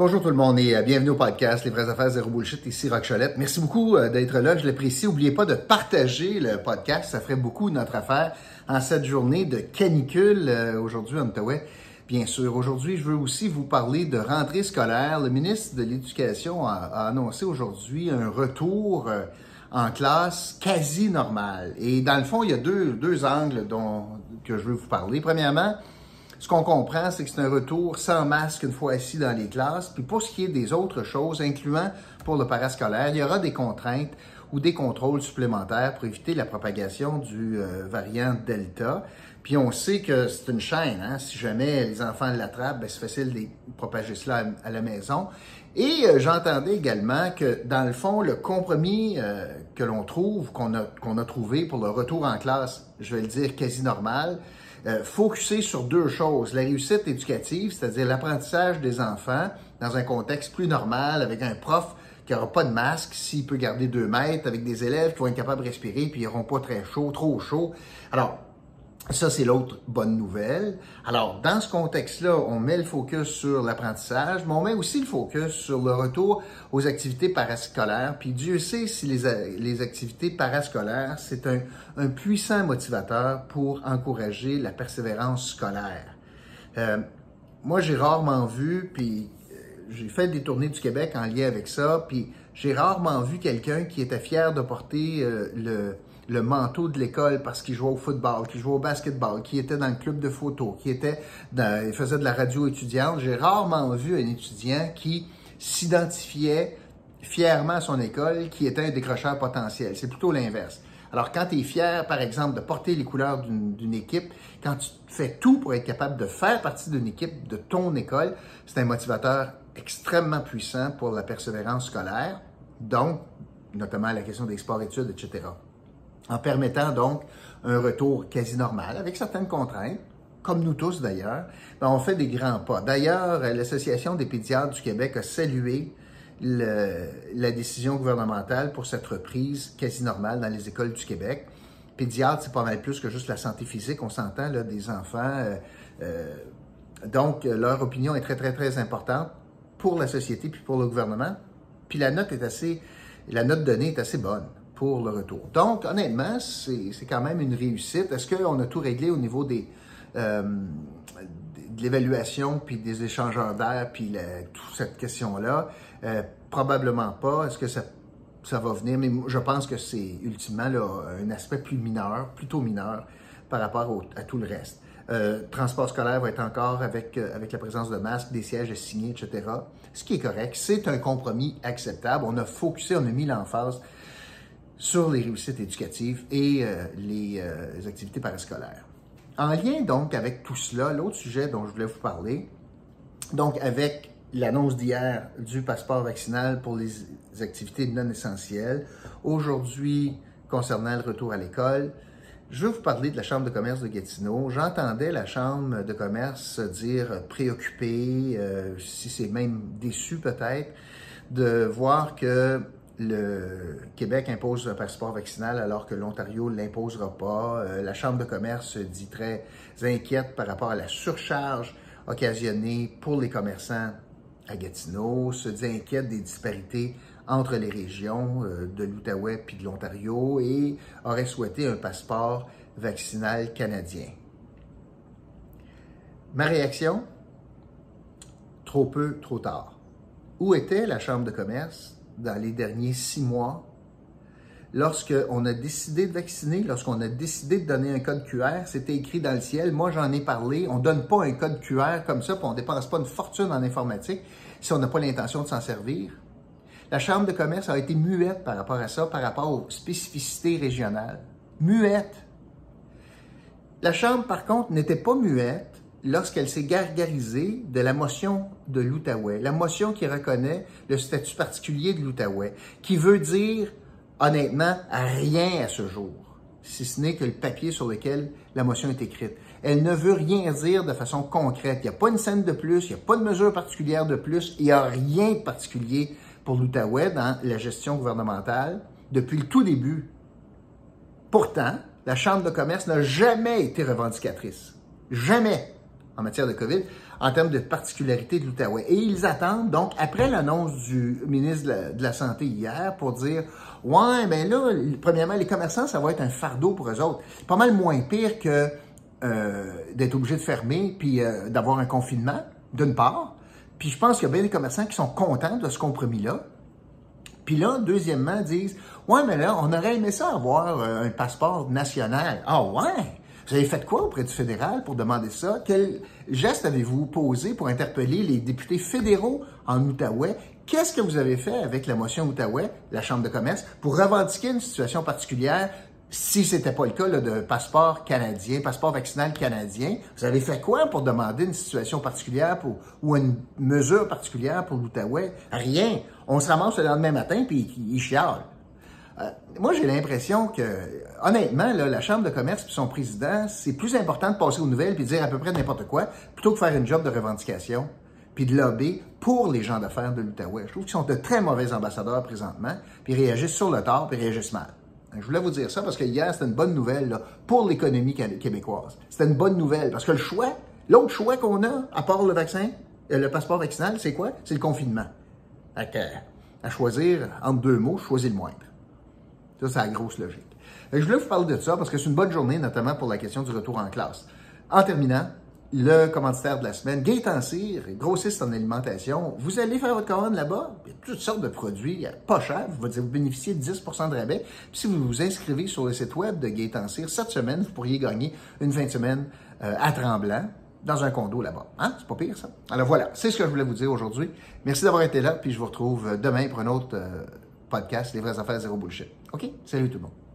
Bonjour tout le monde et euh, bienvenue au podcast Les vraies affaires zéro bullshit ici Rock Cholette. Merci beaucoup euh, d'être là, je l'apprécie. N'oubliez pas de partager le podcast, ça ferait beaucoup notre affaire en cette journée de canicule euh, aujourd'hui en. Bien sûr, aujourd'hui, je veux aussi vous parler de rentrée scolaire. Le ministre de l'Éducation a, a annoncé aujourd'hui un retour en classe quasi normal. Et dans le fond, il y a deux, deux angles dont, que je veux vous parler. Premièrement, ce qu'on comprend, c'est que c'est un retour sans masque une fois assis dans les classes. Puis pour ce qui est des autres choses, incluant pour le parascolaire, il y aura des contraintes ou des contrôles supplémentaires pour éviter la propagation du euh, variant Delta. Puis on sait que c'est une chaîne. Hein? Si jamais les enfants l'attrapent, ben, c'est facile de propager cela à, la maison. Et euh, j'entendais également que, dans le fond, le compromis euh, que l'on trouve, qu'on a, trouvé pour le retour en classe, je vais le dire quasi normal, euh, sur deux choses. La réussite éducative, c'est-à-dire l'apprentissage des enfants dans un contexte plus normal, avec un prof qui n'aura pas de masque, s'il peut garder deux mètres, avec des élèves qui vont être capables de respirer, puis ils n'auront pas très chaud, trop chaud. Alors, ça, c'est l'autre bonne nouvelle. Alors, dans ce contexte-là, on met le focus sur l'apprentissage, mais on met aussi le focus sur le retour aux activités parascolaires. Puis Dieu sait si les, activités parascolaires, c'est un, puissant motivateur pour encourager la persévérance scolaire. Euh, moi, j'ai rarement vu, puis j'ai fait des tournées du Québec en lien avec ça, puis j'ai rarement vu quelqu'un qui était fier de porter euh, le manteau de l'école parce qu'il jouait au football, qu'il jouait au basketball, qui était dans le club de photo, qui était dans, il faisait de la radio étudiante. J'ai rarement vu un étudiant qui s'identifiait fièrement à son école, qui était un décrocheur potentiel. C'est plutôt l'inverse. Alors, quand tu es fier, par exemple, de porter les couleurs d'une équipe, quand tu fais tout pour être capable de faire partie d'une équipe de ton école, c'est un motivateur extrêmement puissant pour la persévérance scolaire, donc notamment la question des sports-études, etc en permettant donc un retour quasi normal, avec certaines contraintes, comme nous tous d'ailleurs, ben, on fait des grands pas. D'ailleurs, l'Association des pédiatres du Québec a salué la décision gouvernementale pour cette reprise quasi normale dans les écoles du Québec. Pédiatre, c'est pas mal plus que juste la santé physique, on s'entend, là, des enfants. Euh, euh, donc, leur opinion est très, très, très importante pour la société puis pour le gouvernement. Puis la note est assez, la note donnée est assez bonne pour le retour. Donc, honnêtement, c'est quand même une réussite. Est-ce qu'on a tout réglé au niveau des, euh, de l'évaluation, puis des échangeurs d'air, puis toute cette question-là? Euh, probablement pas. Est-ce que ça, ça va venir? Mais je pense que c'est ultimement un aspect plus mineur, plutôt mineur, par rapport à tout le reste. Euh, transport scolaire va être encore avec, euh, avec la présence de masques, des sièges assignés, etc. Ce qui est correct, c'est un compromis acceptable. On a focusé, on a mis l'emphase sur les réussites éducatives et euh, les, les, activités parascolaires. En lien donc avec tout cela, l'autre sujet dont je voulais vous parler, donc avec l'annonce d'hier du passeport vaccinal pour les activités non essentielles, aujourd'hui concernant le retour à l'école, je veux vous parler de la Chambre de commerce de Gatineau. J'entendais la Chambre de commerce dire préoccupée, euh, si c'est même déçu peut-être, de voir que le Québec impose un passeport vaccinal alors que l'Ontario ne l'imposera pas. Euh, la Chambre de commerce se dit très inquiète par rapport à la surcharge occasionnée pour les commerçants à Gatineau, se dit inquiète des disparités entre les régions euh, de l'Outaouais puis de l'Ontario et aurait souhaité un passeport vaccinal canadien. Ma réaction? Trop peu, trop tard. Où était la Chambre de commerce dans les derniers six mois, lorsqu'on a décidé de vacciner, lorsqu'on a décidé de donner un code QR, c'était écrit dans le ciel. Moi, j'en ai parlé. On ne donne pas un code QR comme ça, puis on ne dépense pas une fortune en informatique si on n'a pas l'intention de s'en servir. La Chambre de commerce a été muette par rapport à ça, par rapport aux spécificités régionales. Muette. La Chambre, par contre, n'était pas muette lorsqu'elle s'est gargarisée de la motion de l'Outaouais, la motion qui reconnaît le statut particulier de l'Outaouais, qui veut dire, honnêtement, rien à ce jour, si ce n'est que le papier sur lequel la motion est écrite. Elle ne veut rien dire de façon concrète. Il n'y a pas une scène de plus, il n'y a pas de mesure particulière de plus, il n'y a rien de particulier pour l'Outaouais dans la gestion gouvernementale depuis le tout début. Pourtant, la Chambre de commerce n'a jamais été revendicatrice. Jamais en matière de COVID. en termes de particularité de l'Outaouais. Et ils attendent, donc, après l'annonce du ministre de la, Santé hier, pour dire, ouais, mais là, premièrement, les commerçants, ça va être un fardeau pour eux autres. Pas mal moins pire que euh, d'être obligé de fermer puis euh, d'avoir un confinement, d'une part. Puis je pense qu'il y a bien des commerçants qui sont contents de ce compromis-là. Puis là, deuxièmement, disent Ouais, mais là, on aurait aimé ça avoir euh, un passeport national. Ah ouais? Vous avez fait quoi auprès du fédéral pour demander ça? Quel geste avez-vous posé pour interpeller les députés fédéraux en Outaouais? Qu'est-ce que vous avez fait avec la motion Outaouais, la Chambre de commerce, pour revendiquer une situation particulière si c'était pas le cas là, de passeport canadien, passeport vaccinal canadien, vous avez fait quoi pour demander une situation particulière pour, ou une mesure particulière pour l'Outaouais? Rien. On se ramasse le lendemain matin puis il chiale. Euh, moi, j'ai l'impression que, honnêtement, là, la Chambre de commerce et son président, c'est plus important de passer aux nouvelles puis de dire à peu près n'importe quoi, plutôt que faire une job de revendication puis de lobby pour les gens d'affaires de l'Outaouais. Je trouve qu'ils sont de très mauvais ambassadeurs présentement, puis ils réagissent sur le tort, puis ils réagissent mal. Je voulais vous dire ça parce que hier, c'était une bonne nouvelle pour l'économie québécoise. C'était une bonne nouvelle parce que le choix, l'autre choix qu'on a, à part le vaccin, euh, le passeport vaccinal, c'est quoi? C'est le confinement. à choisir entre deux mots, choisir le moindre. Ça, c'est la grosse logique. je voulais vous parler de ça parce que c'est une bonne journée, notamment pour la question du retour en classe. En terminant, le commanditaire de la semaine, Gaëtan Cyr, grossiste en alimentation. Vous allez faire votre commande là-bas, il y a toutes sortes de produits pas chers, vous, bénéficier de 10% de rabais. Puis si vous vous inscrivez sur le site web de Gaëtan Cyr, cette semaine, vous pourriez gagner une fin de semaine euh, à Tremblant dans un condo là-bas. Hein? C'est pas pire, ça? Alors voilà, c'est ce que je voulais vous dire aujourd'hui. Merci d'avoir été là, puis je vous retrouve demain pour un autre euh, podcast, Les vraies affaires zéro bullshit. OK? Salut tout le monde.